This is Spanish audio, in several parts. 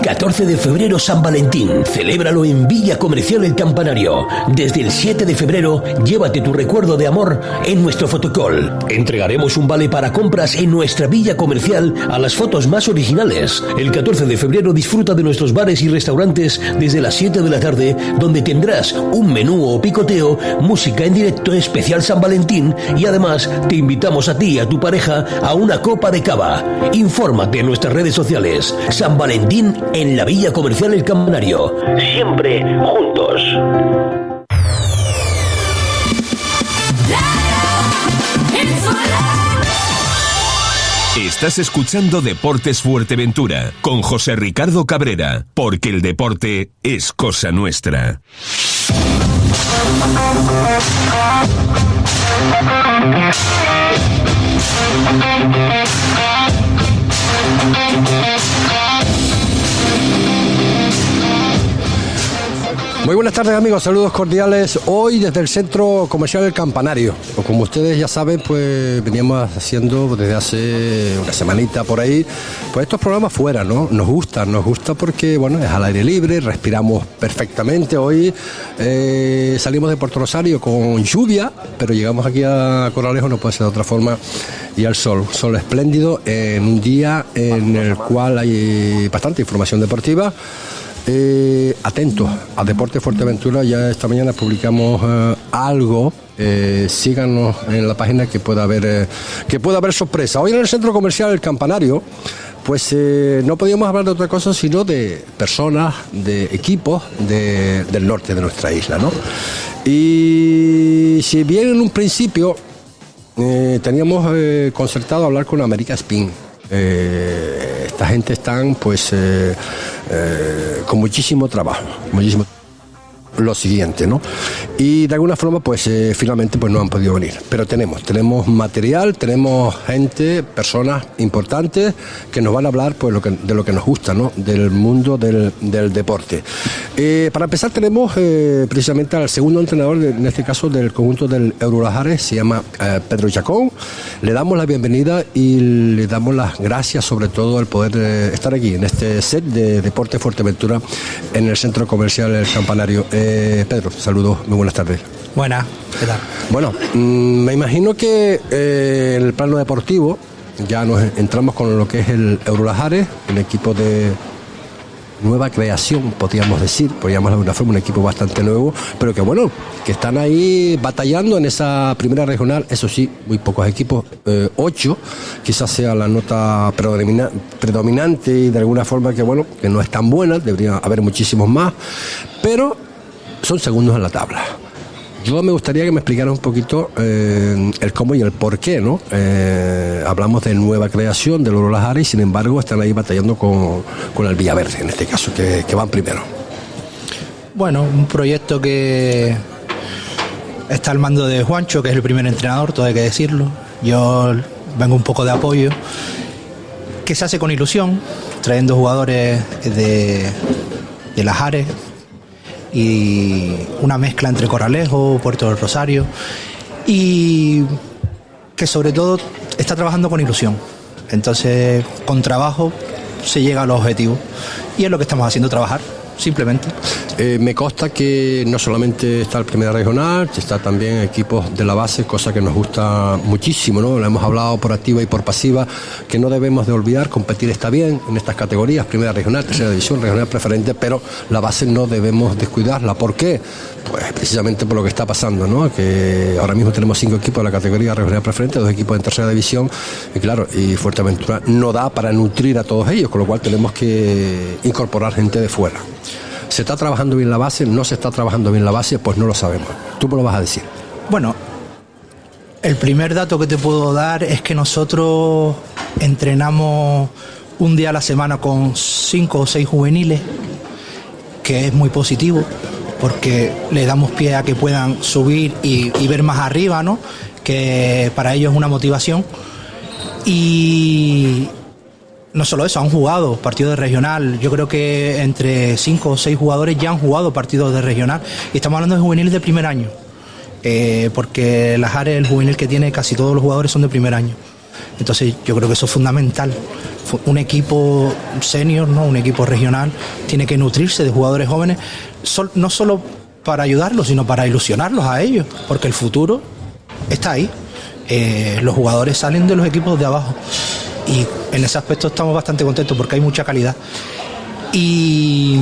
14 de febrero San Valentín. Celébralo en Villa Comercial El Campanario. Desde el 7 de febrero, llévate tu recuerdo de amor en nuestro fotocall. Entregaremos un vale para compras en nuestra Villa Comercial a las fotos más originales. El 14 de febrero disfruta de nuestros bares y restaurantes desde las 7 de la tarde, donde tendrás un menú o picoteo, música en directo especial San Valentín y además te invitamos a ti y a tu pareja a una copa de cava. Infórmate en nuestras redes sociales. San Valentín en la Villa Comercial El Campanario. Siempre juntos. Estás escuchando Deportes Fuerteventura con José Ricardo Cabrera, porque el deporte es cosa nuestra. Muy buenas tardes amigos, saludos cordiales. Hoy desde el Centro Comercial El Campanario. Como ustedes ya saben, pues veníamos haciendo desde hace una semanita por ahí, pues estos programas fuera, ¿no? Nos gusta, nos gusta porque, bueno, es al aire libre, respiramos perfectamente. Hoy eh, salimos de Puerto Rosario con lluvia, pero llegamos aquí a Coralejo, no puede ser de otra forma, y al sol. Sol espléndido en un día en el cual hay bastante información deportiva. Eh, atentos a Deporte Fuerteventura, ya esta mañana publicamos eh, algo. Eh, síganos en la página que pueda haber eh, que pueda haber sorpresa. Hoy en el centro comercial El Campanario, pues no podíamos hablar de otra cosa sino de personas, de equipos de- del norte de nuestra isla, ¿no? Y si bien en un principio teníamos concertado hablar con América Spin. Esta gente están pues eh, con muchísimo trabajo, muchísimo lo siguiente, ¿no? Y de alguna forma, pues eh, finalmente pues no han podido venir. Pero tenemos, tenemos material, tenemos gente, personas importantes que nos van a hablar pues lo que, de lo que nos gusta, ¿no? Del mundo del, del deporte. Eh, para empezar tenemos eh, precisamente al segundo entrenador, en este caso del conjunto del Eurolajares, se llama Pedro Chacón. Le damos la bienvenida y le damos las gracias sobre todo al poder estar aquí en este set de Deporte Fuerteventura en el centro comercial El Campanario. Eh, Pedro, saludos, muy buenas tardes. Buenas, ¿qué tal? Bueno, mm, me imagino que eh, en el plano deportivo ya nos entramos con lo que es el Eurolajares, un equipo de nueva creación, podríamos decir, podríamos de alguna forma un equipo bastante nuevo, pero que bueno, que están ahí batallando en esa primera regional, eso sí, muy pocos equipos, eh, ocho, quizás sea la nota predomina- predominante y de alguna forma que bueno, que no es tan buena, debería haber muchísimos más, pero son segundos en la tabla. Yo me gustaría que me explicara un poquito eh, el cómo y el por qué, ¿no? Eh, hablamos de nueva creación del Oro Jara y sin embargo están ahí batallando con, con el Villaverde, en este caso, que, van primero. Bueno, un proyecto que está al mando de Juancho, que es el primer entrenador, todo hay que decirlo. Yo vengo un poco de apoyo, que se hace con ilusión, trayendo jugadores de, de las Ares y una mezcla entre Corralejo, Puerto del Rosario y que sobre todo está trabajando con ilusión. Entonces, con trabajo se llega a los objetivos y es lo que estamos haciendo, trabajar, simplemente. Eh, me consta que no solamente está el Primera Regional, está también equipos de la base, cosa que nos gusta muchísimo, ¿no? Lo hemos hablado por activa y por pasiva, que no debemos de olvidar, competir está bien en estas categorías, Primera Regional, Tercera División, Regional Preferente, pero la base no debemos descuidarla. ¿Por qué? Pues precisamente por lo que está pasando, ¿no? Que ahora mismo tenemos cinco equipos de la categoría Regional Preferente, dos equipos en Tercera División, y claro, y Fuerteventura no da para nutrir a todos ellos, con lo cual tenemos que incorporar gente de fuera. ¿Se está trabajando bien la base? ¿No se está trabajando bien la base? Pues no lo sabemos. Tú me lo vas a decir. Bueno, el primer dato que te puedo dar es que nosotros entrenamos un día a la semana con cinco o seis juveniles, que es muy positivo, porque le damos pie a que puedan subir y, y ver más arriba, ¿no? Que para ellos es una motivación. Y no solo eso, han jugado partidos de regional. Yo creo que entre cinco o seis jugadores ya han jugado partidos de regional. Y estamos hablando de juveniles de primer año. Eh, porque las áreas, el juvenil que tiene, casi todos los jugadores son de primer año. Entonces yo creo que eso es fundamental. Un equipo senior, ¿no? un equipo regional, tiene que nutrirse de jugadores jóvenes, no solo para ayudarlos, sino para ilusionarlos a ellos, porque el futuro está ahí. Eh, los jugadores salen de los equipos de abajo y en ese aspecto estamos bastante contentos porque hay mucha calidad. Y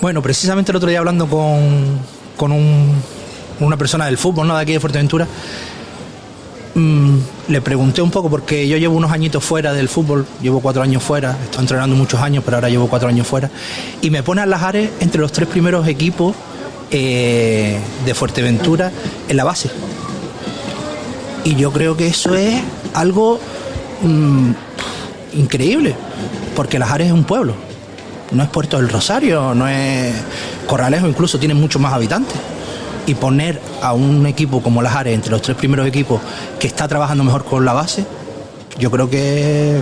bueno, precisamente el otro día hablando con, con una persona del fútbol, ¿no? De aquí de Fuerteventura, mm, le pregunté un poco, porque yo llevo unos añitos fuera del fútbol, llevo cuatro años fuera, estoy entrenando muchos años, pero ahora llevo cuatro años fuera, y me pone a Lajares entre los tres primeros equipos eh, de Fuerteventura en la base. Y yo creo que eso es algo increíble, porque Lajares es un pueblo no es Puerto del Rosario, no es Corralejo, incluso tiene muchos más habitantes. Y poner a un equipo como las Ares entre los tres primeros equipos que está trabajando mejor con la base, yo creo que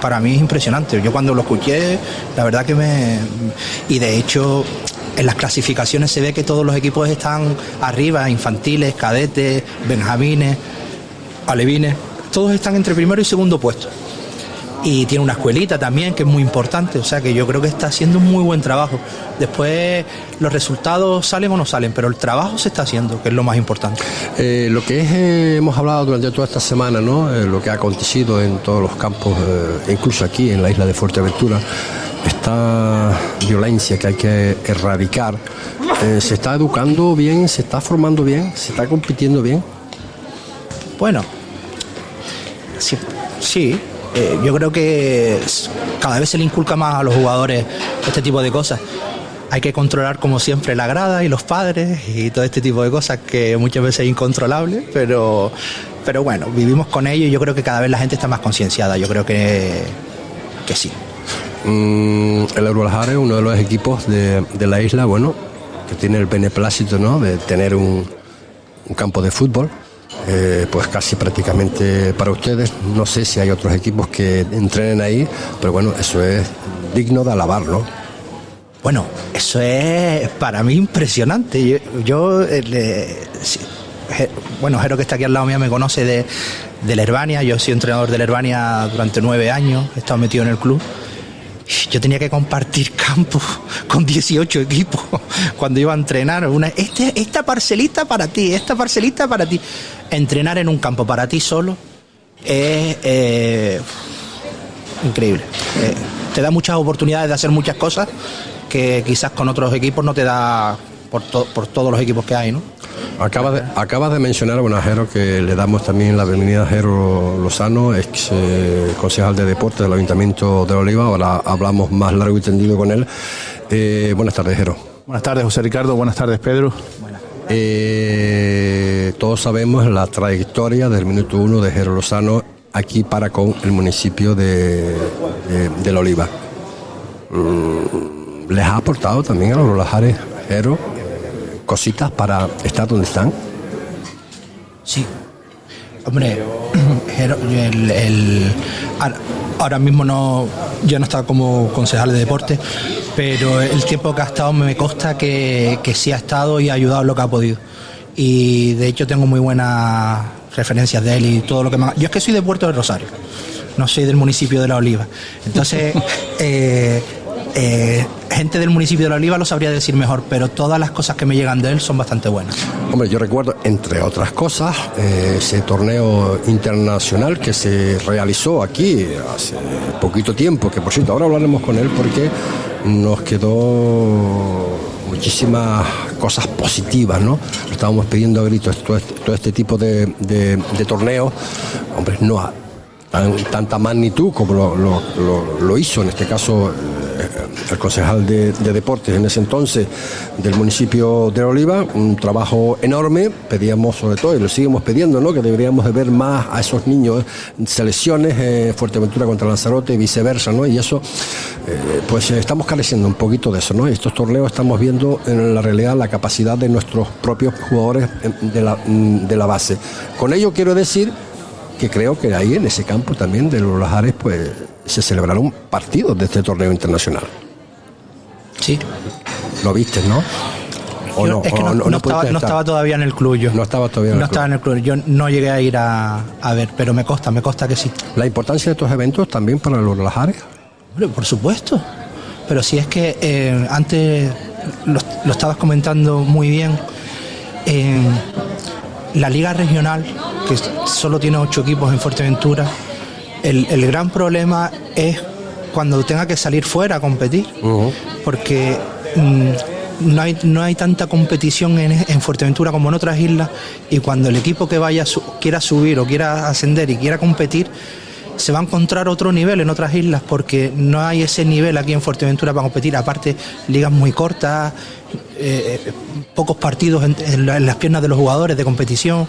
para mí es impresionante. Yo cuando lo escuché, la verdad que me... Y de hecho, en las clasificaciones se ve que todos los equipos están arriba, infantiles, cadetes, benjamines, alevines, todos están entre primero y segundo puesto y tiene una escuelita también que es muy importante, o sea que yo creo que está haciendo un muy buen trabajo. Después los resultados salen o no salen, pero el trabajo se está haciendo, que es lo más importante. Eh, lo que es, eh, hemos hablado durante toda esta semana, ¿no? Eh, lo que ha acontecido en todos los campos, incluso aquí en la isla de Fuerteventura, esta violencia que hay que erradicar, ¿se está educando bien, se está formando bien, se está compitiendo bien? Bueno, sí, sí eh, yo creo que cada vez se le inculca más a los jugadores este tipo de cosas. Hay que controlar como siempre la grada y los padres y todo este tipo de cosas que muchas veces es incontrolable, pero, pero bueno, vivimos con ello y yo creo que cada vez la gente está más concienciada, yo creo que, que sí. Mm, el Eurolajare es uno de los equipos de, la isla, bueno, que tiene el beneplácito ¿no? de tener un, un campo de fútbol eh, pues casi prácticamente para ustedes. No sé si hay otros equipos que entrenen ahí, pero bueno, eso es digno de alabar, ¿no? Bueno, eso es para mí impresionante. Yo, eh, bueno, Jero que está aquí al lado mío me conoce de, de Herbania. Yo soy entrenador de Herbania durante nueve años, he estado metido en el club yo tenía que compartir campo con 18 equipos cuando iba a entrenar. Una, este, esta parcelita para ti, esta parcelita para ti. Entrenar en un campo para ti solo es eh, increíble. Eh, te da muchas oportunidades de hacer muchas cosas que quizás con otros equipos no te da por, por todos los equipos que hay, ¿no? Acabas de, acaba de mencionar, bueno, a Jero, que le damos también la bienvenida a Jero Lozano, ex eh, concejal de deportes del Ayuntamiento de Oliva. Ahora hablamos más largo y tendido con él. Eh, buenas tardes, Jero. Buenas tardes, José Ricardo. Buenas tardes, Pedro. Eh, todos sabemos la trayectoria del minuto uno de Jero Lozano aquí para con el municipio de, de, La Oliva. Mm, ¿Les ha aportado también a los Lajares, Jero? cositas para estar donde están? Sí. Hombre, el, ahora mismo no, ya no está como concejal de deporte, pero el tiempo que ha estado me consta que, que sí ha estado y ha ayudado lo que ha podido. Y de hecho tengo muy buenas referencias de él y todo lo que me... Yo es que soy de Puerto del Rosario, no soy del municipio de La Oliva. Entonces, eh, eh, gente del municipio de La Oliva lo sabría decir mejor, pero todas las cosas que me llegan de él son bastante buenas. Hombre, yo recuerdo, entre otras cosas, eh, ese torneo internacional que se realizó aquí hace poquito tiempo, que por cierto, ahora hablaremos con él porque nos quedó muchísimas cosas positivas, ¿no? Estábamos pidiendo a gritos todo este, este tipo de, de, de torneos, hombre, no tanta magnitud como lo, lo hizo en este caso el concejal de, deportes en ese entonces del municipio de Oliva, un trabajo enorme, pedíamos sobre todo, y lo seguimos pidiendo, ¿no? que deberíamos de ver más a esos niños, selecciones, eh, Fuerteventura contra Lanzarote y viceversa, ¿no? y eso, eh, pues eh, estamos careciendo un poquito de eso, ¿no? estos torneos estamos viendo en la realidad la capacidad de nuestros propios jugadores de la, de la base. Con ello quiero decir que creo que ahí en ese campo también de los Lajares pues se celebraron partidos de este torneo internacional. Sí. Lo viste, ¿no? ¿O no? es que ¿O no, no- no no estaba, no todavía en el club yo. No estaba todavía en el No club. estaba en el club. Yo no llegué a ir a, a ver, pero me consta, me consta que sí. La importancia de estos eventos también para los Lajares. Hombre, por supuesto. Pero si es que eh, antes lo, lo estabas comentando muy bien, en la liga regional, que solo tiene ocho equipos en Fuerteventura, el, el gran problema es cuando tenga que salir fuera a competir, porque mm, no, hay, no hay tanta competición en, en Fuerteventura como en otras islas y cuando el equipo que vaya su- quiera subir o quiera ascender y quiera competir, se va a encontrar otro nivel en otras islas porque no hay ese nivel aquí en Fuerteventura para competir. Aparte, ligas muy cortas, eh, pocos partidos en, en la- en las piernas de los jugadores de competición.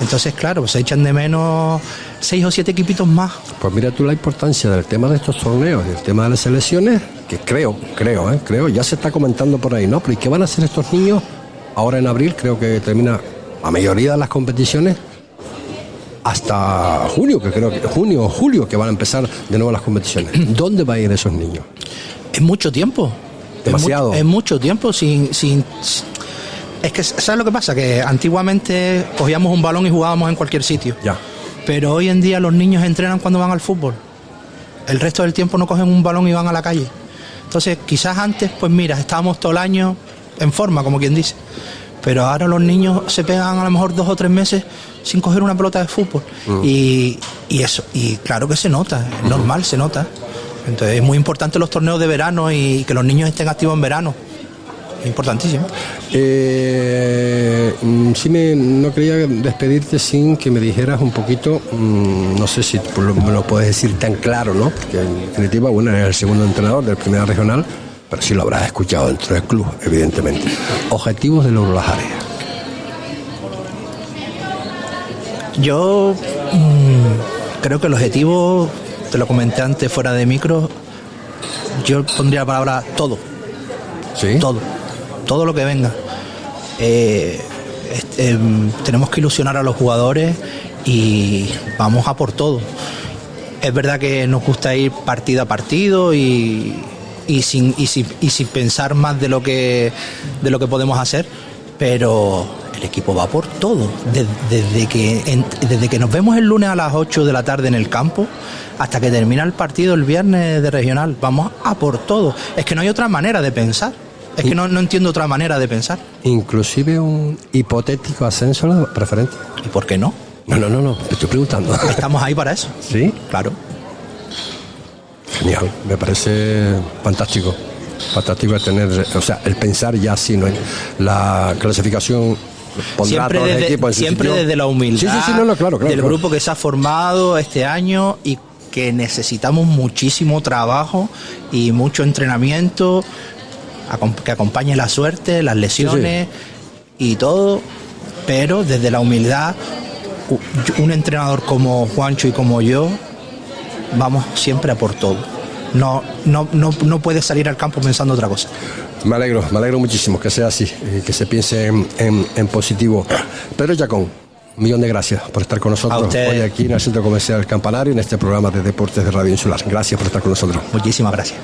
Entonces, claro, se echan de menos seis o siete equipitos más. Pues mira tú la importancia del tema de estos torneos, del tema de las selecciones, que creo, creo, ¿eh? creo, ya se está comentando por ahí, ¿no? Pero ¿y qué van a hacer estos niños ahora en abril? Creo que termina la mayoría de las competiciones hasta junio, que creo que junio o julio que van a empezar de nuevo las competiciones. ¿Dónde van a ir esos niños? Es mucho tiempo. Es Demasiado. mucho- Es mucho, tiempo sin, sin. Es que, ¿sabes lo que pasa? Que antiguamente cogíamos un balón y jugábamos en cualquier sitio. Ya. Pero hoy en día los niños entrenan cuando van al fútbol. El resto del tiempo no cogen un balón y van a la calle. Entonces, quizás antes, pues mira, estábamos todo el año en forma, como quien dice. Pero ahora los niños se pegan a lo mejor dos o tres meses sin coger una pelota de fútbol. Y, y eso, y claro que se nota, es normal, se nota. Entonces es muy importante los torneos de verano y que los niños estén activos en verano. Es importantísimo. Eh, mm, sí me, no quería despedirte sin que me dijeras un poquito, mm, no sé si me lo puedes decir tan claro, ¿no? Porque en definitiva, bueno, eres el segundo entrenador del primera regional, pero sí lo habrás escuchado dentro del club, evidentemente. Objetivos de los Lajares. Yo mm, creo que el objetivo, te lo comenté antes fuera de micro, yo pondría la palabra todo, ¿Sí? todo, todo lo que venga. Eh, este, em, tenemos que ilusionar a los jugadores y vamos a por todo. Es verdad que nos gusta ir partido a partido y, y sin, y, sin, y sin pensar más de lo que de lo que podemos hacer, pero el equipo va por todo. Desde, desde que, en- desde que nos vemos el lunes a las 8 de la tarde en el campo hasta que termina el partido el viernes de regional, vamos a por todo. Es que no hay otra manera de pensar. Es que no, no entiendo otra manera de pensar. Inclusive un hipotético ascenso a la preferente. ¿Y por qué no? No, no, no, no, te estoy preguntando. Estamos ahí para eso. ¿Sí? Claro. Genial, me parece fantástico. Fantástico el tener, o sea, el pensar ya así, ¿no? La clasificación siempre desde, en siempre desde la humildad Sí, sí, sí, no, no, claro, claro. del claro. grupo que se ha formado este año y que necesitamos muchísimo trabajo y mucho entrenamiento que acompañe la suerte, las lesiones y todo, pero desde la humildad un entrenador como Juancho y como yo vamos siempre a por todo. No, no, no, no puedes salir al campo pensando otra cosa. Me alegro, me alegro muchísimo que sea así, eh, que se piense en, en- en positivo. Pedro Yacón, un millón de gracias por estar con nosotros hoy aquí en el Centro Comercial Campanario, en este programa de Deportes de Radio Insular. Gracias por estar con nosotros. Muchísimas gracias.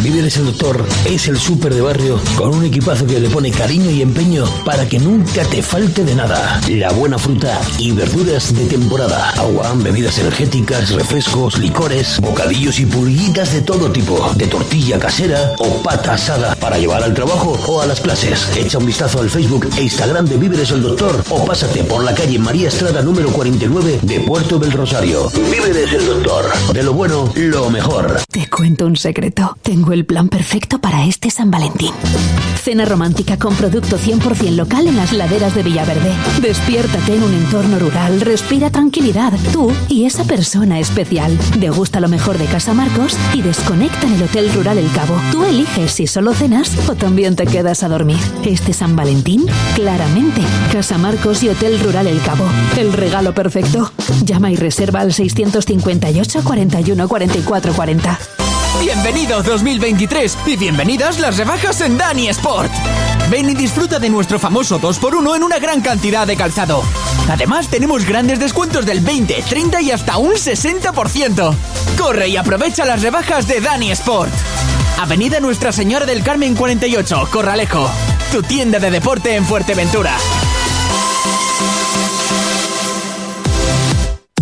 Víveres el Doctor es el súper de barrio con un equipazo que le pone cariño y empeño para que nunca te falte de nada. La buena fruta y verduras de temporada. Agua, bebidas energéticas, refrescos, licores, bocadillos y pulguitas de todo tipo. De tortilla casera o pata asada para llevar al trabajo o a las clases. Echa un vistazo al Facebook e Instagram de Víveres el Doctor o pásate por la calle María Estrada número 49 de Puerto del Rosario. Víveres el Doctor. De lo bueno, lo mejor. Te cuento un secreto. El plan perfecto para este San Valentín. Cena romántica con producto 100% local en las laderas de Villaverde. Despiértate en un entorno rural, respira tranquilidad, tú y esa persona especial. Degusta lo mejor de Casa Marcos y desconecta en el Hotel Rural El Cabo. Tú eliges si solo cenas o también te quedas a dormir. Este San Valentín, claramente, Casa Marcos y Hotel Rural El Cabo. El regalo perfecto. Llama y reserva al 658 41 44 40. Bienvenido 2023 y bienvenidas las rebajas en Dani Sport. Ven y disfruta de nuestro famoso 2x1 en una gran cantidad de calzado. Además, tenemos grandes descuentos del 20, 30 y hasta un 60%. Corre y aprovecha las rebajas de Dani Sport. Avenida Nuestra Señora del Carmen 48, Corralejo. tu tienda de deporte en Fuerteventura.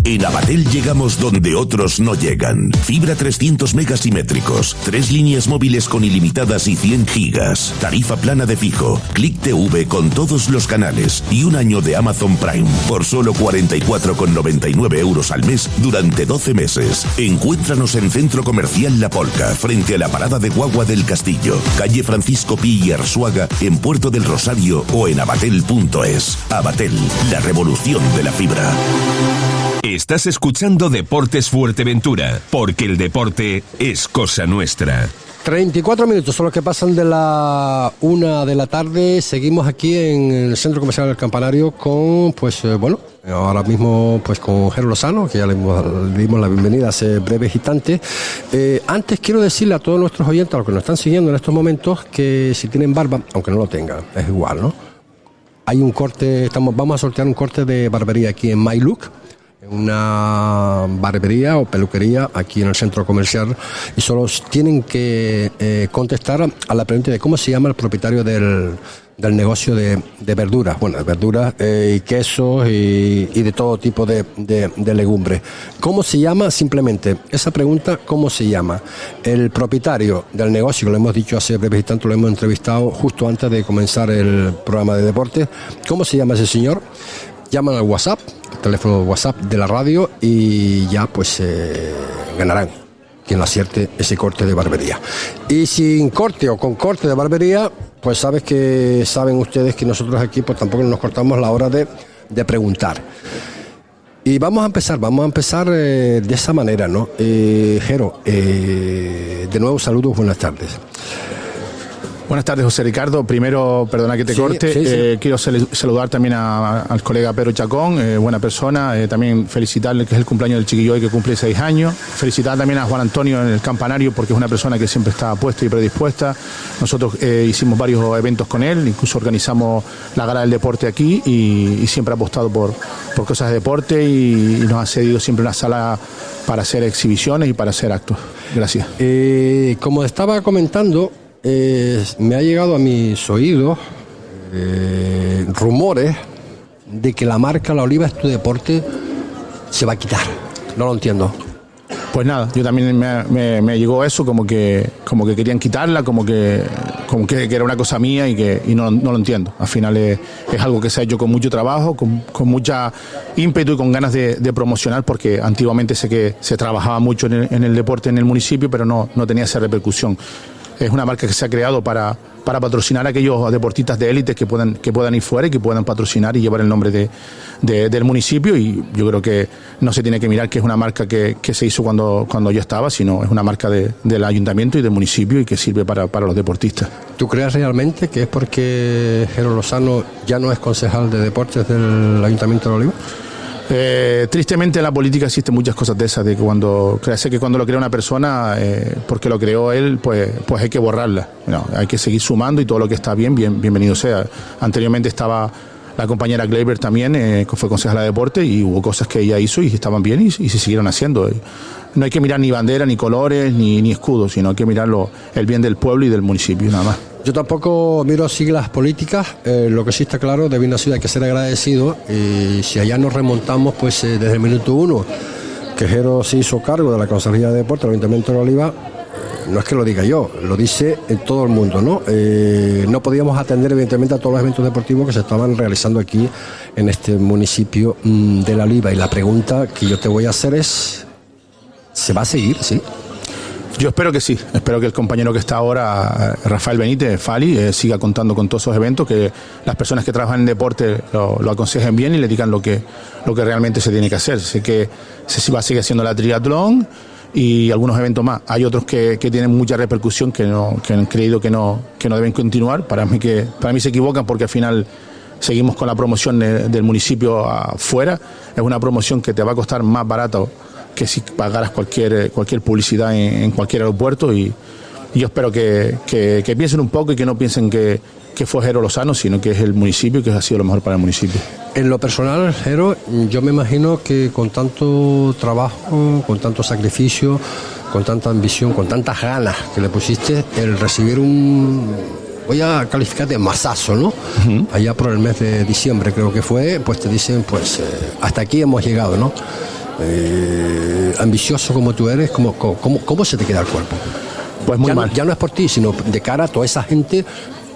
En Abatel llegamos donde otros no llegan. Fibra 300 megasimétricos, tres líneas móviles con ilimitadas y 100 gigas, tarifa plana de fijo, Click TV con todos los canales y un año de Amazon Prime por solo 44,99 euros al mes durante 12 meses. Encuéntranos en Centro Comercial La Polca, frente a la parada de Guagua del Castillo, calle Francisco Pi y Arsuaga, en Puerto del Rosario o en abatel.es. Abatel, la revolución de la fibra. Estás escuchando Deportes Fuerteventura, porque el deporte es cosa nuestra. 34 minutos son los que pasan de la una de la tarde. Seguimos aquí en el Centro Comercial del Campanario con, pues, eh, bueno, ahora mismo, pues con Jero Lozano, que ya le, dimos la bienvenida hace breves instantes. Eh, antes quiero decirle a todos nuestros oyentes, a los que nos están siguiendo en estos momentos, que si tienen barba, aunque no lo tengan, es igual, ¿no? Hay un corte, estamos, vamos a sortear un corte de barbería aquí en My Look una barbería o peluquería aquí en el centro comercial y solo tienen que eh, contestar a la pregunta de cómo se llama el propietario del, del negocio de, de, verduras, bueno, de verduras eh, y quesos y, y, de todo tipo de, de, legumbres. ¿Cómo se llama? Simplemente esa pregunta, ¿cómo se llama? El propietario del negocio, lo hemos dicho hace breves instantes, lo hemos entrevistado justo antes de comenzar el programa de deportes. ¿Cómo se llama ese señor? llaman al WhatsApp, teléfono WhatsApp de la radio y ya pues eh, ganarán quien acierte ese corte de barbería. Y sin corte o con corte de barbería, pues sabes que saben ustedes que nosotros aquí pues tampoco nos cortamos la hora de, de preguntar. Y vamos a empezar, vamos a empezar eh, de esa manera, ¿no? Eh, Jero, eh, de nuevo saludos, buenas tardes. Buenas tardes, José Ricardo. Primero, perdona que te corte, eh, quiero saludar también al colega Pedro Chacón, eh, buena persona. Eh, también felicitarle que es el cumpleaños del chiquillo hoy que cumple seis años. Felicitar también a Juan Antonio en el campanario porque es una persona que siempre está puesta y predispuesta. Nosotros hicimos varios eventos con él, incluso organizamos la gala del deporte aquí y, siempre ha apostado por, por cosas de deporte y, y, nos ha cedido siempre una sala para hacer exhibiciones y para hacer actos. Gracias. como estaba comentando, eh, me ha llegado a mis oídos eh, rumores de que la marca La Oliva es tu deporte se va a quitar. No lo entiendo. Pues nada, yo también me, llegó eso, como que, como que querían quitarla, como que, como que, era una cosa mía y que no, lo entiendo. Al final es, algo que se ha hecho con mucho trabajo, con, mucha ímpetu y con ganas de, promocionar, porque antiguamente sé que se trabajaba mucho en el, en el, deporte en el municipio, pero no, no tenía esa repercusión es una marca que se ha creado para, para patrocinar a aquellos deportistas de élite que puedan, que puedan ir fuera y que puedan patrocinar y llevar el nombre de, del municipio. Y yo creo que no se tiene que mirar que es una marca que, se hizo cuando, cuando yo estaba, sino es una marca del ayuntamiento y del municipio y que sirve para, para los deportistas. ¿Tú crees realmente que es porque Jero Lozano ya no es concejal de deportes del ayuntamiento de Oliva? Eh, tristemente en la política existen muchas cosas de esas, de que cuando crece que cuando lo crea una persona, eh, porque lo creó él, pues, pues hay que borrarla. hay que seguir sumando y todo lo que está bien, bien bienvenido sea. Anteriormente estaba la compañera Gleiber también, eh, fue consejera de deporte, y hubo cosas que ella hizo y estaban bien y, se siguieron haciendo. No hay que mirar ni bandera, ni colores, ni, ni escudos, sino hay que mirar el bien del pueblo y del municipio, nada más. Yo tampoco miro siglas políticas, eh, lo que sí está claro, de una ciudad hay que ser agradecido y si allá nos remontamos, pues eh, desde el minuto uno, que Jero se hizo cargo de la Consejería de Deportes del Ayuntamiento de Oliva, no es que lo diga yo, lo dice en todo el mundo, ¿no? Eh, no podíamos atender evidentemente a todos los eventos deportivos que se estaban realizando aquí en este municipio mm, de La Oliva y la pregunta que yo te voy a hacer es, ¿se va a seguir? Sí. Yo espero que sí, espero que el compañero que está ahora, Rafael Benítez, Fali, eh, siga contando con todos esos eventos, que las personas que trabajan en deporte lo, aconsejen bien y le digan lo que, lo que realmente se tiene que hacer. Sé que se va a seguir haciendo la triatlón y algunos eventos más. Hay otros que, tienen mucha repercusión que, no, que han creído que no, que no deben continuar. Para mí, que, para mí se equivocan porque al final seguimos con la promoción del municipio afuera. Es una promoción que te va a costar más barato que si pagaras cualquier, eh, cualquier publicidad en, cualquier aeropuerto y, yo espero que, piensen un poco y que no piensen que, que fue Jero Lozano, sino que es el municipio y que ha sido lo mejor para el municipio. En lo personal, Jero, yo me imagino que con tanto trabajo, con tanto sacrificio, con tanta ambición, con tantas ganas que le pusiste, el recibir un voy a calificar de masazo, ¿no? Allá por el mes de diciembre creo que fue, pues te dicen, pues eh, hasta aquí hemos llegado, ¿no? Eh, ambicioso como tú eres, ¿cómo, cómo, cómo se te queda el cuerpo? Pues muy ya, mal. No, ya no es por ti, sino de cara a toda esa gente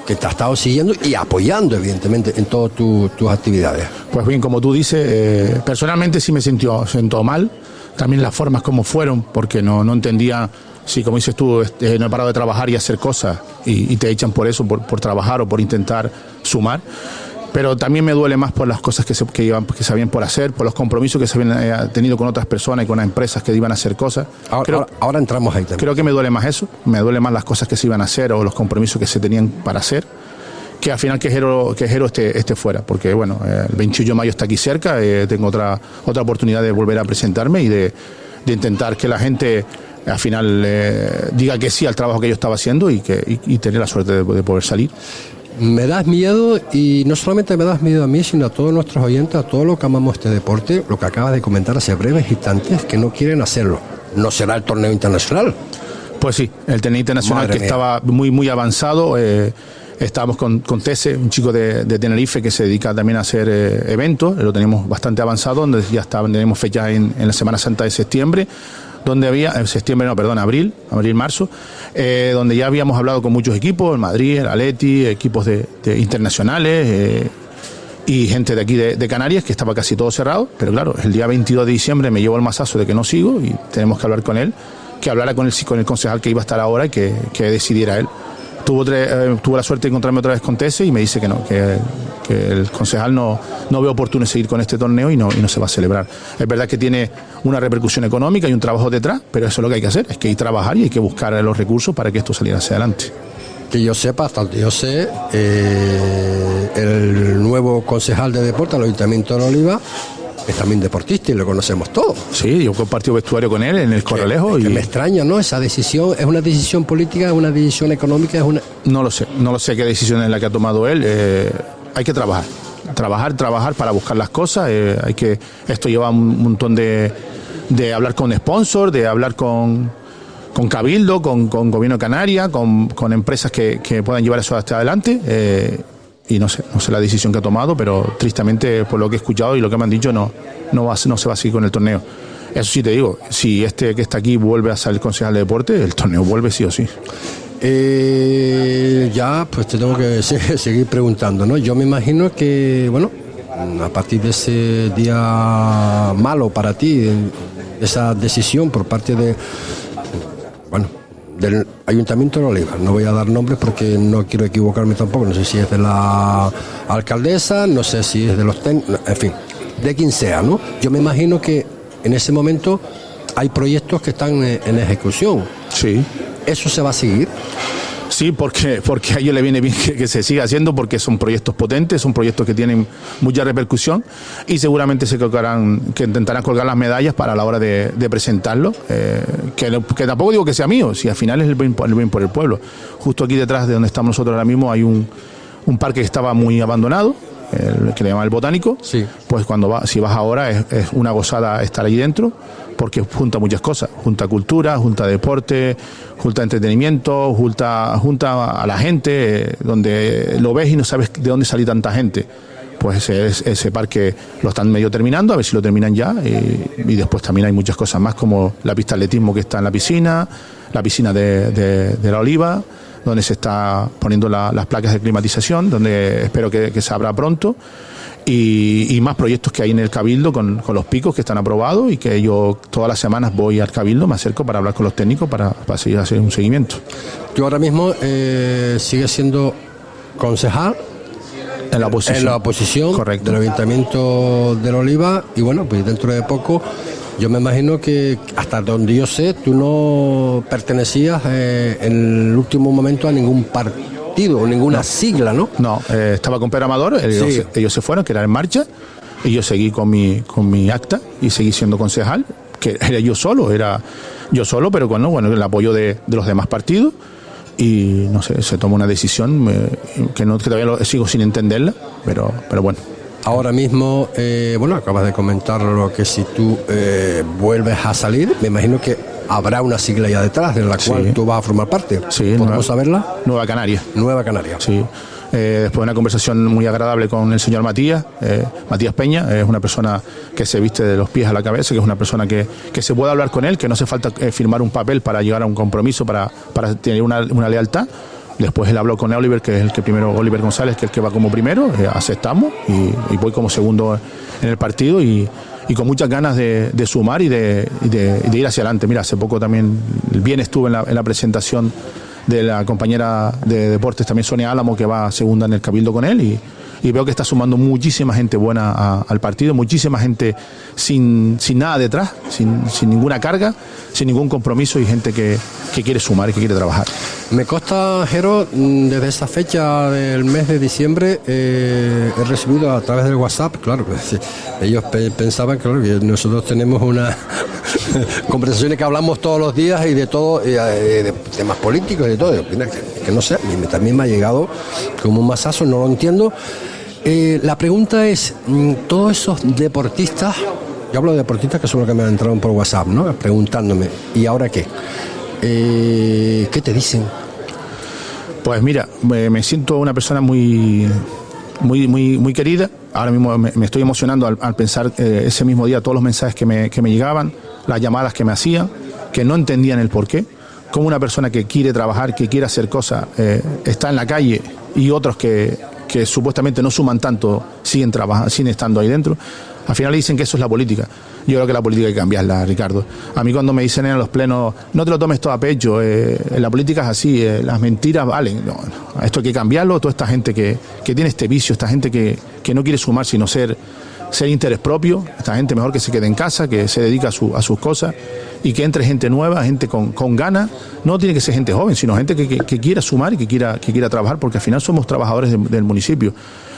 que te ha estado siguiendo y apoyando, evidentemente, en todas tu- tus actividades. Pues bien, como tú dices, eh, personalmente sí me sintió, sentó mal. También las formas como fueron, porque no, no entendía si, como dices tú, este, no he parado de trabajar y hacer cosas y, y te echan por eso, por, por trabajar o por intentar sumar. Pero también me duele más por las cosas que se, que iban, que se habían por hacer, por los compromisos que se habían eh, tenido con otras personas y con las empresas que iban a hacer cosas. Ahora, Creo- ahora- ahora entramos ahí también. Creo que me duele más eso, me duele más las cosas que se iban a hacer o los compromisos que se tenían para hacer, que al final que Jero, que Jero esté, esté fuera, porque bueno, eh, el 28 de mayo está aquí cerca, eh, tengo otra, otra oportunidad de volver a presentarme y de, de intentar que la gente al final eh, diga que sí al trabajo que yo estaba haciendo y, que, y, y tener la suerte de, de poder salir. Me das miedo y no solamente me das miedo a mí, sino a todos nuestros oyentes, a todos los que amamos este deporte, lo que acabas de comentar hace breves instantes, que no quieren hacerlo. No será el torneo internacional. Pues sí, el tenista internacional Madre que mía. estaba muy muy avanzado. eh, estábamos con, con Tese, un chico de, de Tenerife que se dedica también a hacer eh, eventos. Lo teníamos bastante avanzado, donde ya estaban, tenemos fechas en, en la Semana Santa de septiembre, donde había, en septiembre, no, perdón, abril, abril, marzo, eh, donde ya habíamos hablado con muchos equipos, el Madrid, el Atleti, equipos de, internacionales. eh, y gente de aquí de, Canarias que estaba casi todo cerrado, pero claro, el día 22 de diciembre me llevó el masazo de que no sigo y tenemos que hablar con él, que hablara con el, con el concejal que iba a estar ahora y que decidiera él. Tuvo, eh, tuvo la suerte de encontrarme otra vez con Tese y me dice que no, que, el concejal no, no ve oportuno seguir con este torneo y no, y no se va a celebrar. Es verdad que tiene una repercusión económica y un trabajo detrás, pero eso es lo que hay que hacer, es que hay que trabajar y hay que buscar los recursos para que esto saliera hacia adelante. Que yo sepa, hasta yo sé, eh, el nuevo concejal de deporte del Ayuntamiento de Oliva es también deportista y lo conocemos todos. Sí, yo compartí vestuario con él en el Corralejo Que y me extraña, ¿no? Esa decisión, ¿es una decisión política, es una decisión económica? es una No lo sé, no lo sé qué decisión es la que ha tomado él. eh, hay que trabajar, trabajar, trabajar para buscar las cosas. eh, hay que esto lleva un montón de, de hablar con sponsors, de hablar con, con Cabildo, con, con Gobierno de Canarias, con, con empresas que, que puedan llevar eso hasta adelante. eh, y no sé, no sé la decisión que ha tomado, pero tristemente por lo que he escuchado y lo que me han dicho no, no, va, no se va a seguir con el torneo. Eso sí te digo, si este que está aquí vuelve a ser concejal de deporte, el torneo vuelve sí o sí. Eh, ya, pues te tengo que se- seguir preguntando, ¿no? Yo me imagino que, bueno, a partir de ese día malo para ti, de esa decisión por parte de, bueno, del Ayuntamiento de Oliva, no voy a dar nombres porque no quiero equivocarme tampoco, no sé si es de la alcaldesa, no sé si es de los técnicos, en fin, de quien sea, ¿no? Yo me imagino que en ese momento hay proyectos que están eh, en ejecución. Sí. ¿Eso se va a seguir? Sí, porque, porque a ellos le viene bien que, que se siga haciendo porque son proyectos potentes, son proyectos que tienen mucha repercusión y seguramente se colgarán, que intentarán colgar las medallas para la hora de, de presentarlo. eh, que, que tampoco digo que sea mío, si al final es el bien, por- el bien por el pueblo. Justo aquí detrás de donde estamos nosotros ahora mismo hay un, un parque que estaba muy abandonado, el, que le llaman el botánico. Sí. Pues cuando va, si vas ahora es, es una gozada estar ahí dentro porque junta muchas cosas, junta cultura, junta deporte, junta entretenimiento, junta, junta a la gente, eh, donde lo ves y no sabes de dónde salió tanta gente. Pues ese, ese- parque lo están medio terminando, a ver si lo terminan ya. eh, y después también hay muchas cosas más, como la pista de atletismo que está en la piscina, la piscina de, de- la Oliva, donde se está poniendo la- las placas de climatización, donde espero que, que se abra pronto y, y más proyectos que hay en el Cabildo con, con los picos que están aprobados y que yo todas las semanas voy al Cabildo, me acerco para hablar con los técnicos para, para seguir hacer un seguimiento. Tú ahora mismo eh, sigues siendo concejal En la oposición. en la oposición Correcto. del Ayuntamiento de la Oliva y bueno, pues dentro de poco yo me imagino que hasta donde yo sé tú no pertenecías eh, en el último momento a ningún partido o ninguna sigla, ¿no? No, eh, estaba con Pedro Amador, ellos, Sí. ellos se fueron, que era en marcha, y yo seguí con mi, con mi acta y seguí siendo concejal, que era yo solo, era yo solo, pero con ¿no? bueno, el apoyo de, de los demás partidos. Y no sé, se tomó una decisión eh, que, no, que todavía lo- sigo sin entenderla, pero, pero bueno. Ahora mismo, eh, bueno, acabas de comentar lo que si tú eh, vuelves a salir, me imagino que habrá una sigla ya detrás de la cual tú vas a formar parte. Sí, ¿Podemos saberla? Nueva Canaria. Nueva Canaria. Sí. Eh, después de una conversación muy agradable con el señor Matías, eh, Matías Peña, es una persona que se viste de los pies a la cabeza, que es una persona que, que se puede hablar con él, que no hace falta eh, firmar un papel para llegar a un compromiso, para, para tener una, una lealtad. Después él habló con Oliver, que es el que primero, Oliver González, que es el que va como primero, aceptamos y, y, voy como segundo en el partido y, y con muchas ganas de, de sumar y de, de, de, ir hacia adelante. Mira, hace poco también, bien estuve en la, en la presentación de la compañera de deportes también Sonia Álamo, que va segunda en el cabildo con él y, y veo que está sumando muchísima gente buena al partido, muchísima gente sin, sin nada detrás, sin, sin, ninguna carga, sin ningún compromiso y gente que, que, quiere sumar y que quiere trabajar. Me consta, Jero, desde esa fecha del mes de diciembre eh, he recibido a través del WhatsApp, claro, pues, ellos pe pensaban que nosotros tenemos una conversaciones que hablamos todos los días y de todo, y de temas políticos y de todo. Que, que no sé, también me ha llegado como un masazo, no lo entiendo. Eh, la pregunta es, mm, todos esos deportistas, yo hablo de deportistas que son los que me han entrado por WhatsApp, ¿no? Preguntándome, ¿y ahora qué? Eh, ¿Qué te dicen? Pues mira, me siento una persona muy, muy, muy, muy querida. Ahora mismo me, estoy emocionando al, al pensar eh, ese mismo día todos los mensajes que me, que me llegaban, las llamadas que me hacían, que no entendían el porqué. Como una persona que quiere trabajar, que quiere hacer cosas, eh, está en la calle y otros que, que supuestamente no suman tanto siguen trabajando, siguen estando ahí dentro. Al final dicen que eso es la política. Yo creo que la política hay que cambiarla, Ricardo. A mí cuando me dicen en los plenos, no te lo tomes todo a pecho, eh, la política es así, eh, las mentiras valen. No, no, esto hay que cambiarlo, toda esta gente que, que tiene este vicio, esta gente que, que, no quiere sumar sino ser, ser interés propio, esta gente mejor que se quede en casa, que se dedica a, su, a sus cosas y que entre gente nueva, gente con, con ganas. No tiene que ser gente joven, sino gente que, que, quiera sumar y que quiera, que quiera trabajar, porque al final somos trabajadores de, del municipio.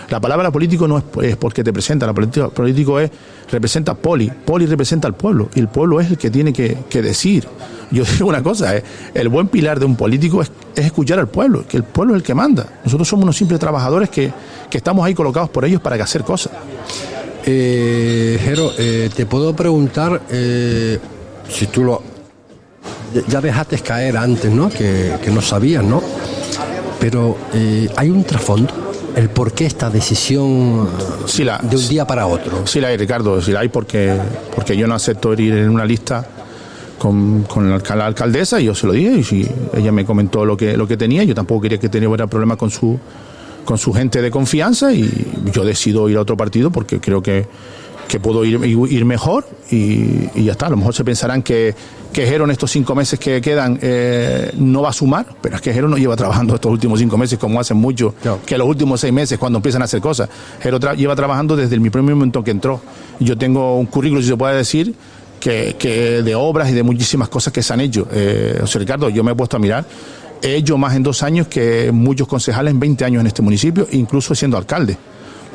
La palabra político no es, porque te presenta, la política político es representa poli, poli representa al pueblo y el pueblo es el que tiene que, decir. Yo digo una cosa, eh, el buen pilar de un político es, escuchar al pueblo, que el pueblo es el que manda. Nosotros somos unos simples trabajadores que, que estamos ahí colocados por ellos para hacer cosas. Eh, Jero, eh, te puedo preguntar eh, si tú lo ya dejaste caer antes, ¿no? Que, que no sabías, ¿no? Pero eh, hay un trasfondo el por qué esta decisión sí la, de un día para otro. Sí la hay, Ricardo, sí la hay porque, porque yo no acepto ir en una lista con, con la, la, alcaldesa y yo se lo dije y si ella me comentó lo que, lo que tenía, yo tampoco quería que tuviera problemas con su, con su gente de confianza y yo decido ir a otro partido porque creo que, que puedo ir, ir mejor y, y, ya está. A lo mejor se pensarán que, que Jero en estos cinco meses que quedan eh, no va a sumar, pero es que Jero no lleva trabajando estos últimos cinco meses como hacen muchos, no. que los últimos seis meses cuando empiezan a hacer cosas. Jero tra lleva trabajando desde el mi primer momento que entró. Yo tengo un currículo, si se puede decir, que, que de obras y de muchísimas cosas que se han hecho. Eh, José Ricardo, yo me he puesto a mirar he hecho más en dos años que muchos concejales en 20 años en este municipio, incluso siendo alcalde.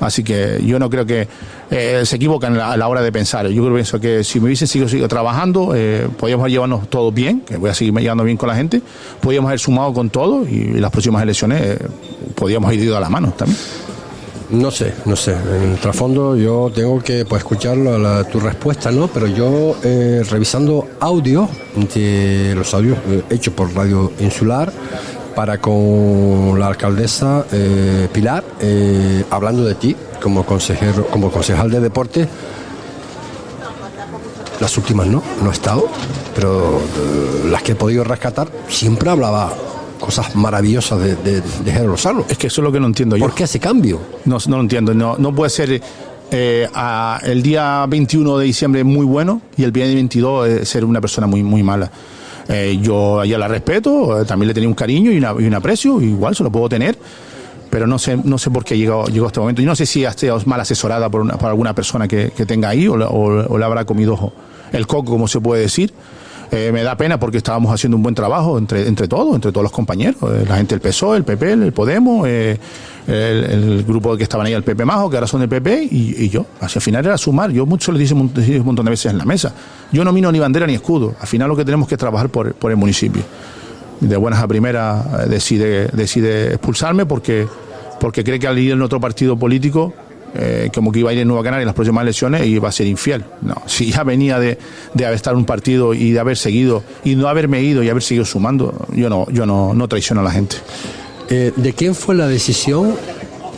Así que yo no creo que eh, se equivocan a la hora de pensar. Yo creo que, que si me hubiesen seguido, seguido trabajando, eh, podíamos llevarnos todos bien, que voy a seguir llevando bien con la gente, podíamos haber sumado con todo y, y las próximas elecciones eh, podíamos haber ido a la mano también. No sé, no sé. En el trasfondo yo tengo que pues, escuchar la, tu respuesta, ¿no? Pero yo eh, revisando audio, de los audios eh, hechos por Radio Insular, para con la alcaldesa eh, Pilar, hablando de ti como consejero, como concejal de deporte. Las últimas no, no he estado, pero las que he podido rescatar siempre hablaba cosas maravillosas de, de, de Jero Lozano. Es que eso es lo que no entiendo yo. ¿Por qué ese cambio? No, no lo entiendo. No, no puede ser eh, a, el día 21 de diciembre muy bueno y el día 22 eh, ser una persona muy, muy mala. Eh, yo a ella la respeto, eh, también le tenía un cariño y, una, y, un aprecio, igual se lo puedo tener, pero no sé, no sé por qué llegó, llegó a este momento. Y no sé si ha estado mal asesorada por, una, por alguna persona que, que, tenga ahí o, o, o le habrá comido el coco, como se puede decir. Eh, me da pena porque estábamos haciendo un buen trabajo entre, entre todos, entre todos los compañeros, eh, la gente del PSOE, el PP, el Podemos, eh, el, el, grupo que estaban ahí, el PP Majo, que ahora son del PP, y, yo. Hacia final era sumar. Yo mucho lo dije un, montón de veces en la mesa. Yo no mino ni bandera ni escudo. Al final lo que tenemos que trabajar por, por el municipio. De buenas a primeras decide, decide expulsarme porque, porque cree que al ir en otro partido político eh, como que iba a ir en Nueva Canaria en las próximas elecciones y iba a ser infiel. No, si ya venía de, de haber estado en un partido y de haber seguido y no haberme ido y haber seguido sumando, yo no, yo no, no traiciono a la gente. Eh, ¿De quién fue la decisión?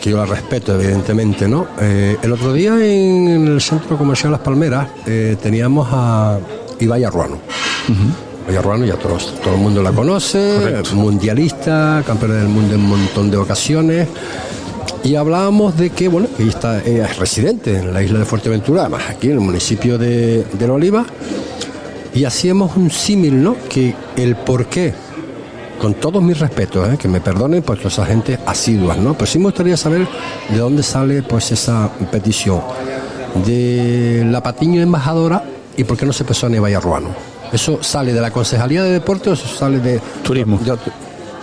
Que yo la respeto, evidentemente, ¿no? Eh, el otro día en el Centro Comercial Las Palmeras teníamos a Ibai Arruano. Ibai Arruano ya todos, todo el mundo la conoce, mundialista, campeona del mundo en un montón de ocasiones. Y hablábamos de que, bueno, ella, está, ella es residente en la isla de Fuerteventura, además aquí en el municipio de, de La Oliva, y hacíamos un símil, ¿no? Que el por qué, con todos mis respetos, ¿eh? que me perdonen por toda esa gente asidua, ¿no? Pero sí me gustaría saber de dónde sale pues esa petición de la Patiño embajadora y por qué no se pensó en Eva Ruano. ¿Eso sale de la Concejalía de Deportes o eso sale de Turismo. de-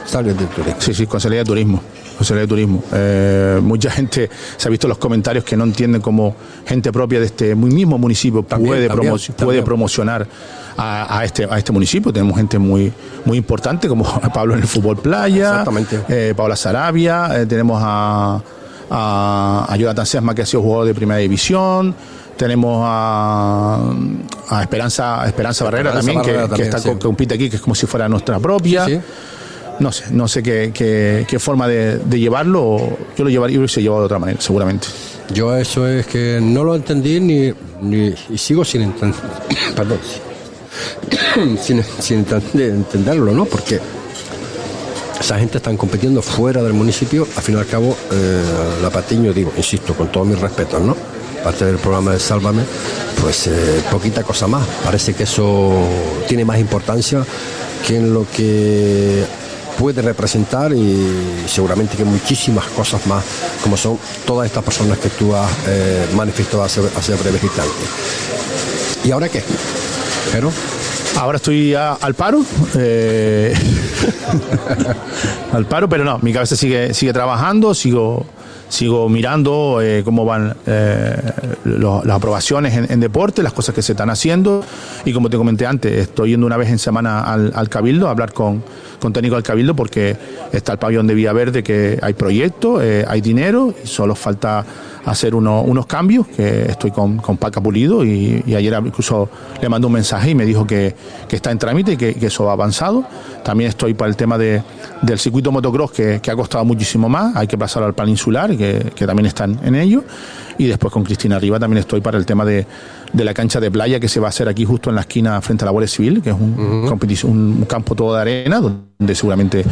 sale de turismo. Sí, sí, Consellería de Turismo. De Turismo. Eh, mucha gente se ha visto en los comentarios que no entienden cómo gente propia de este mismo municipio También, puede, también, promo- también. puede promocionar a, a este, a este municipio. Tenemos gente muy, muy importante como Pablo en el fútbol playa, eh, Paula Sarabia, eh, tenemos a, a, a Jonathan Sesma que ha sido jugador de primera división. Tenemos a, a Esperanza, Esperanza Barrera Esperanza también, que- Barrera que, también, está sí. co- compite aquí, que es como si fuera nuestra propia. Sí, sí. No sé, no sé qué, qué- forma de, de llevarlo. Yo lo llevaría, hubiese llevado de otra manera, seguramente. Yo eso es que no lo entendí ni, ni- y sigo sin entender, perdón, sin, sin enten- entenderlo, ¿no? Porque esa gente están compitiendo fuera del municipio, al fin y al cabo, eh, la Patiño, digo, insisto, con todos mis respetos, ¿no? Parte del programa de Sálvame, pues eh, poquita cosa más. Parece que eso tiene más importancia que en lo que puede representar y seguramente que muchísimas cosas más, como son todas estas personas que tú has eh, manifestado hace, hace breves instantes. ¿Y ahora qué? Pero Ahora estoy a- al paro. eh, al paro, pero no, mi cabeza sigue, sigue trabajando, sigo, sigo mirando eh, cómo van eh, las aprobaciones en, en deporte, las cosas que se están haciendo. Y como te comenté antes, estoy yendo una vez en semana al, al Cabildo a hablar con, con técnico del Cabildo porque está el pabellón de Villaverde que hay proyectos, eh, hay dinero y solo falta hacer uno- unos cambios, que estoy con, con Paca Pulido y, y ayer incluso le mandó un mensaje y me dijo que, que está en trámite y que, que eso ha avanzado. También estoy para el tema de, del circuito motocross que, que ha costado muchísimo más, hay que pasar al plan insular, que, que también están en ello. Y después con Cristina Arriba también estoy para el tema de, de la cancha de playa que se va a hacer aquí justo en la esquina frente a la Guardia Civil, que es un, competición- un campo todo de arena, donde seguramente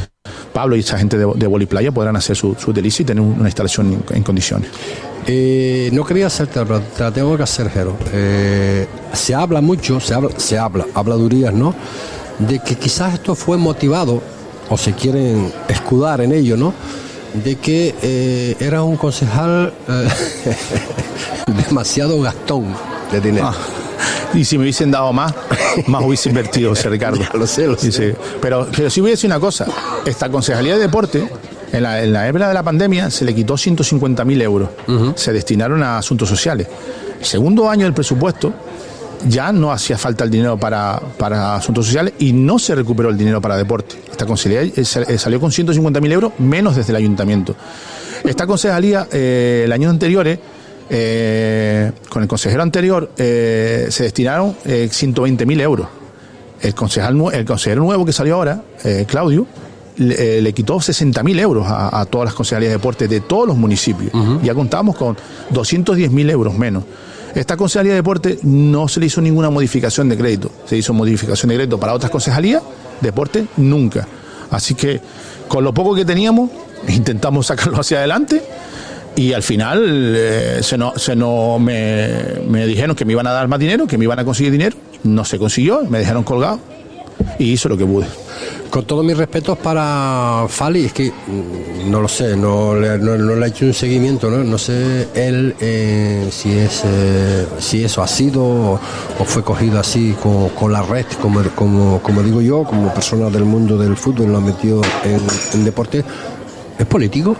Pablo y esa gente de, de Boli Playa podrán hacer su, su delicia y tener una instalación en- en condiciones. Eh, no quería hacerte, pero te la tengo que hacer, Jero. Eh, se habla mucho, se habla, se habla, habladurías, ¿no? De que quizás esto fue motivado, o se quieren escudar en ello, ¿no? De que eh, era un concejal eh, demasiado gastón de dinero. Ah, y si me hubiesen dado más, más hubiese invertido, Ricardo. Lo sé, lo sé. Dice, pero, pero si voy a decir una cosa, esta concejalía de deporte, en la, en la época de la pandemia, se le quitó 150.000 euros. Se destinaron a asuntos sociales. Segundo año del presupuesto, ya no hacía falta el dinero para, para asuntos sociales y no se recuperó el dinero para deporte. Esta concejalía eh, eh, salió con 150.000 euros menos desde el ayuntamiento. Esta concejalía, eh, el año anterior, eh, con el consejero anterior, eh, se destinaron eh, 120.000 euros. El, concejal, el consejero nuevo que salió ahora, Claudio, le, eh, le quitó 60.000 euros a, a todas las concejalías de deporte de todos los municipios. Ya contamos con 210.000 euros menos. Esta concejalía de deporte no se le hizo ninguna modificación de crédito. Se hizo modificación de crédito para otras concejalías, deporte nunca. Así que con lo poco que teníamos, intentamos sacarlo hacia adelante y al final eh, se no, se no me, me dijeron que me iban a dar más dinero, que me iban a conseguir dinero. No se consiguió, me dejaron colgado y hice lo que pude. Con todos mis respetos para Fali, es que mm, no lo sé, no le, no, no le he hecho un seguimiento, no, no sé él eh, si es eh, si eso ha sido o, o fue cogido así con, con la red, como, como, como digo yo, como persona del mundo del fútbol, lo ha metido en, en deporte. ¿Es político?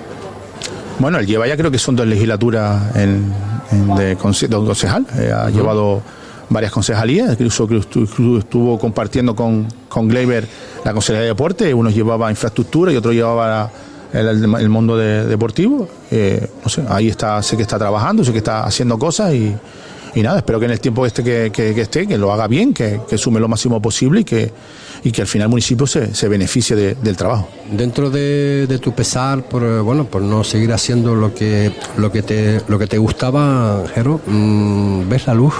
Bueno, él lleva ya creo que son dos legislaturas en, en de, conce- de concejal. Eh, ha llevado varias concejalías, incluso que estu- estu- estuvo compartiendo con, con Gleiber la Consejería de Deporte. Uno llevaba infraestructura y otro llevaba el, mundo deportivo. Eh, ahí está, sé que está trabajando, sé que está haciendo cosas y, nada, espero que en el tiempo este que, esté, que lo haga bien, que, sume lo máximo posible y que, que al final el municipio se, se beneficie del trabajo. Dentro de, tu pesar por bueno por no seguir haciendo lo que lo que te lo que te gustaba, Jero, mm, ¿ves la luz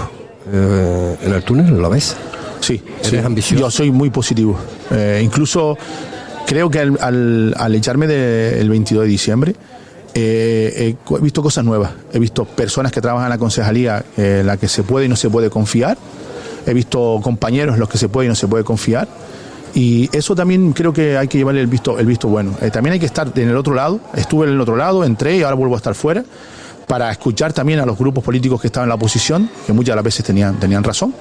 eh, en el túnel? ¿Lo ves? Sí, ¿Eres ambicioso? Yo soy muy positivo. Eh, incluso creo que al, echarme del 22 de diciembre, eh, he visto cosas nuevas. He visto personas que trabajan en la concejalía en la que se puede y no se puede confiar. He visto compañeros en los que se puede y no se puede confiar. Y eso también creo que hay que llevarle el visto, el visto bueno. también hay que estar en el otro lado. Estuve en el otro lado, entré y ahora vuelvo a estar fuera para escuchar también a los grupos políticos que estaban en la oposición, que muchas de las veces tenían, tenían razón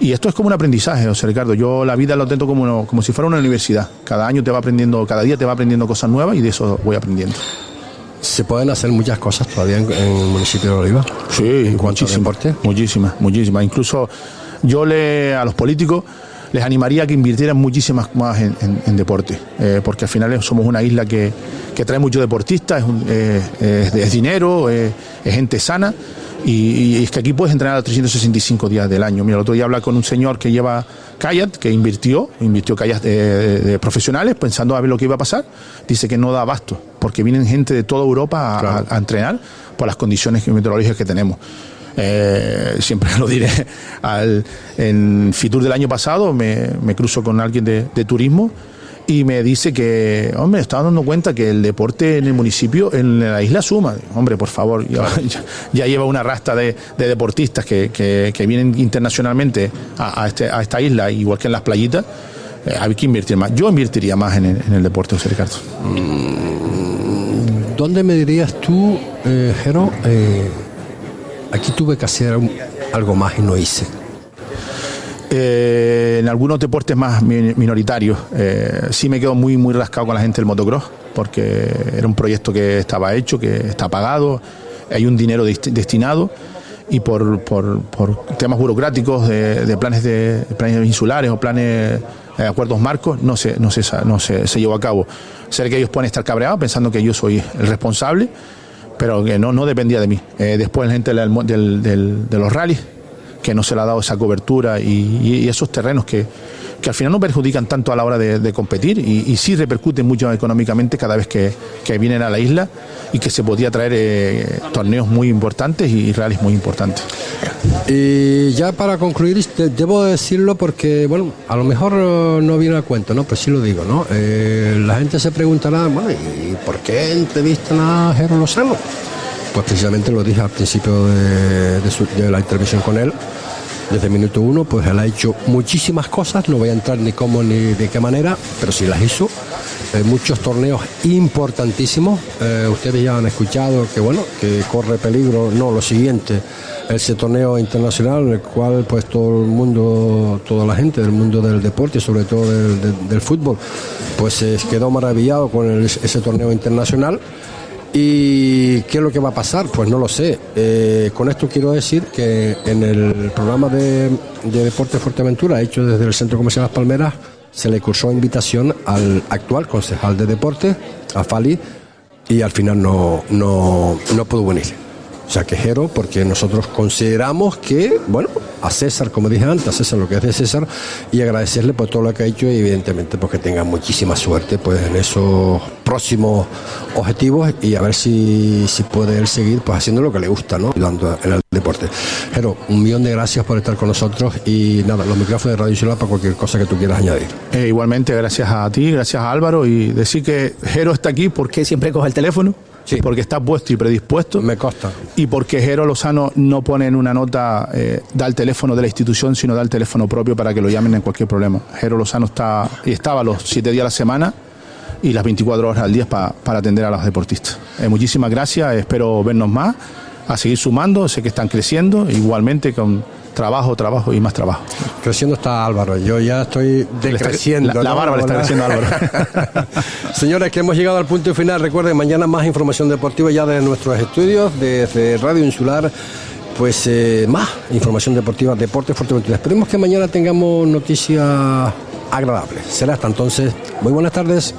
y esto es como un aprendizaje, José Ricardo. Yo la vida lo intento como, como si fuera una universidad. Cada año te va aprendiendo, cada día te va aprendiendo cosas nuevas y de eso voy aprendiendo. ¿Se pueden hacer muchas cosas todavía en, el municipio de Oliva? Sí, en Muchísimas, muchísimas. Incluso yo le a los políticos les animaría a que invirtieran muchísimas más en, deporte, eh, porque al final somos una isla que, trae muchos deportistas, es, dinero, es gente sana y, es que aquí puedes entrenar a 365 días del año. Mira, el otro día habla con un señor que lleva kayak, que invirtió, invirtió kayak de, profesionales pensando a ver lo que iba a pasar. Dice que no da abasto, porque vienen gente de toda Europa a, entrenar por las condiciones meteorológicas que tenemos. Eh, siempre lo diré, al, en Fitur del año pasado me, cruzo con alguien de, de turismo y me dice que, hombre, estaba dando cuenta que el deporte en el municipio, en la isla suma. Hombre, por favor, ya, lleva una rasta de, deportistas que, vienen internacionalmente a, este, a esta isla, igual que en las playitas. Eh, hay que invertir más. Yo invertiría más en el, deporte, José Ricardo. Mm, ¿Dónde me dirías tú, eh, Jero, eh, aquí tuve que hacer algo más y no hice? Eh, en algunos deportes más minoritarios eh, sí me quedo muy muy rascado con la gente del motocross porque era un proyecto que estaba hecho, que está pagado, hay un dinero destinado y por, temas burocráticos de, planes de planes insulares o planes eh, acuerdos marcos no se no se, no se, llevó a cabo. Sé que ellos pueden estar cabreados pensando que yo soy el responsable, pero que no, no dependía de mí. después la gente de los rallies que no se le ha dado esa cobertura y, esos terrenos que, que, al final no perjudican tanto a la hora de, competir y, sí repercuten mucho económicamente cada vez que, vienen a la isla y que se podía traer eh, torneos muy importantes y reales muy importantes. Y ya para concluir, debo decirlo porque, bueno, a lo mejor eh, no viene a cuento, ¿no? Pero sí lo digo, ¿no? Eh, la gente se preguntará, bueno, ¿y por qué entrevistan a Jero Lozano? Pues precisamente lo dije al principio de, la intervención con él. Desde minuto uno, pues él ha hecho muchísimas cosas, no voy a entrar ni cómo ni de qué manera, pero sí las hizo. Eh, muchos torneos importantísimos. Eh, ustedes ya han escuchado que bueno, que corre peligro, no, lo siguiente, ese torneo internacional el cual pues todo el mundo, toda la gente del mundo del deporte, sobre todo del, fútbol, pues se quedó maravillado con ese torneo internacional ¿Y qué es lo que va a pasar? Pues no lo sé. Eh, con esto quiero decir que en el programa de, Deporte Fuerteventura, hecho desde el Centro Comercial Las Palmeras, se le cursó invitación al actual concejal de deporte, a Fali, y al final no, no, no pudo venir. O sea, quejero, porque nosotros consideramos que, bueno, a César, como dije antes, a César lo que es de César, y agradecerle por todo lo que ha hecho y evidentemente porque tenga muchísima suerte pues en esos próximos objetivos y a ver si, si puede él seguir pues haciendo lo que le gusta, ¿no? Ayudando en el deporte. Pero un millón de gracias por estar con nosotros y nada, los micrófonos de Radio Ciudad para cualquier cosa que tú quieras añadir. Eh, igualmente, gracias a ti, gracias a Álvaro y decir que Jero está aquí porque siempre coge el teléfono Sí. Porque está puesto y predispuesto. Me consta. Y porque Jero Lozano no pone en una nota, eh, da el teléfono de la institución, sino da el teléfono propio para que lo llamen en cualquier problema. Jero Lozano está y estaba los siete días a la semana y las 24 horas al día para atender a los deportistas. Eh, muchísimas gracias, espero vernos más, a seguir sumando, sé que están creciendo, igualmente con trabajo, trabajo y más trabajo. Creciendo está Álvaro, yo ya estoy decreciendo. La, barba le está creciendo a Álvaro. Señores, que hemos llegado al punto final. Recuerden, mañana más información deportiva ya de nuestros estudios, desde Radio Insular. Pues eh, más información deportiva, deporte Fuerteventura. Esperemos que mañana tengamos noticias agradables. Será hasta entonces. Muy buenas tardes.